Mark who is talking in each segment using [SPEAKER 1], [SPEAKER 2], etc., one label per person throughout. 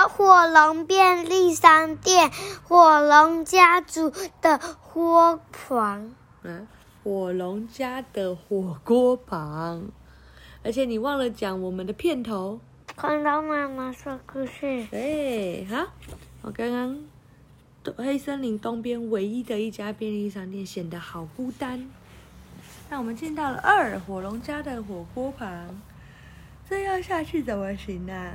[SPEAKER 1] 小火龙便利商店，火龙家族的火旁。
[SPEAKER 2] 嗯，火龙家的火锅旁。而且你忘了讲我们的片头。
[SPEAKER 1] 恐龙妈妈说故事。
[SPEAKER 2] 对，好，我刚刚黑森林东边唯一的一家便利商店显得好孤单。那我们进到了二火龙家的火锅旁，这要下去怎么行呢、啊？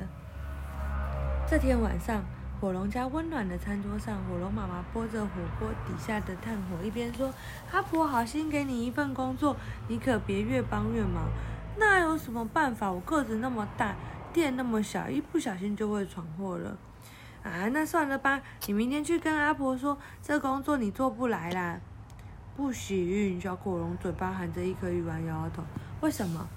[SPEAKER 2] 这天晚上，火龙家温暖的餐桌上，火龙妈妈拨着火锅底下的炭火，一边说：“阿婆好心给你一份工作，你可别越帮越忙。那有什么办法？我个子那么大。”店那么小，一不小心就会闯祸了，啊，那算了吧，你明天去跟阿婆说，这工作你做不来啦。不行，小火龙嘴巴含着一颗鱼丸摇摇头。为什么？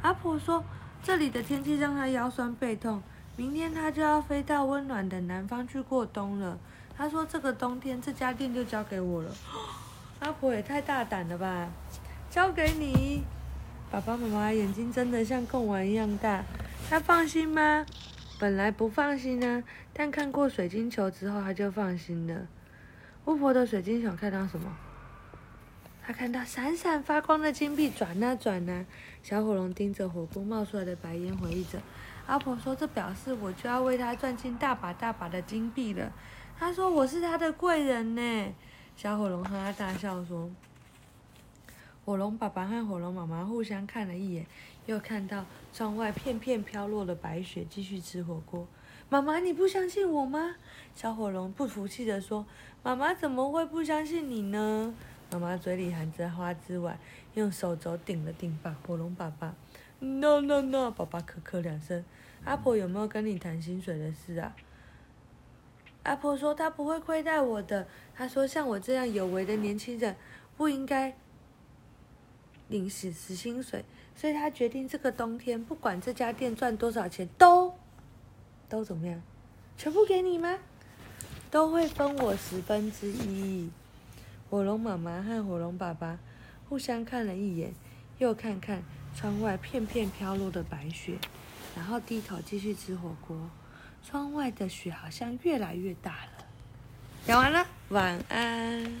[SPEAKER 2] 阿婆说这里的天气让他腰酸背痛，明天他就要飞到温暖的南方去过冬了。他说这个冬天这家店就交给我了。阿婆也太大胆了吧，交给你。爸爸妈妈眼睛睁得像贡丸一样大。他放心吗？本来不放心呢，但看过水晶球之后，他就放心了。巫婆的水晶球看到什么？他看到闪闪发光的金币转啊转啊。小火龙盯着火锅冒出来的白烟，回忆着。阿婆说：“这表示我就要为他赚进大把大把的金币了。”他说：“我是他的贵人呢。”小火龙哈哈大笑说。火龙爸爸和火龙妈妈互相看了一眼，又看到窗外片片飘落的白雪，继续吃火锅。妈妈，你不相信我吗？小火龙不服气地说：“妈妈怎么会不相信你呢？”妈妈嘴里含着花枝丸，用手肘顶了顶把火龙爸爸。No no no！爸爸咳咳两声。阿婆有没有跟你谈薪水的事啊？阿婆说她不会亏待我的。她说像我这样有为的年轻人不应该。领死死薪水，所以他决定这个冬天不管这家店赚多少钱，都都怎么样，全部给你吗？都会分我十分之一。火龙妈妈和火龙爸爸互相看了一眼，又看看窗外片片飘落的白雪，然后低头继续吃火锅。窗外的雪好像越来越大了。讲完了，晚安。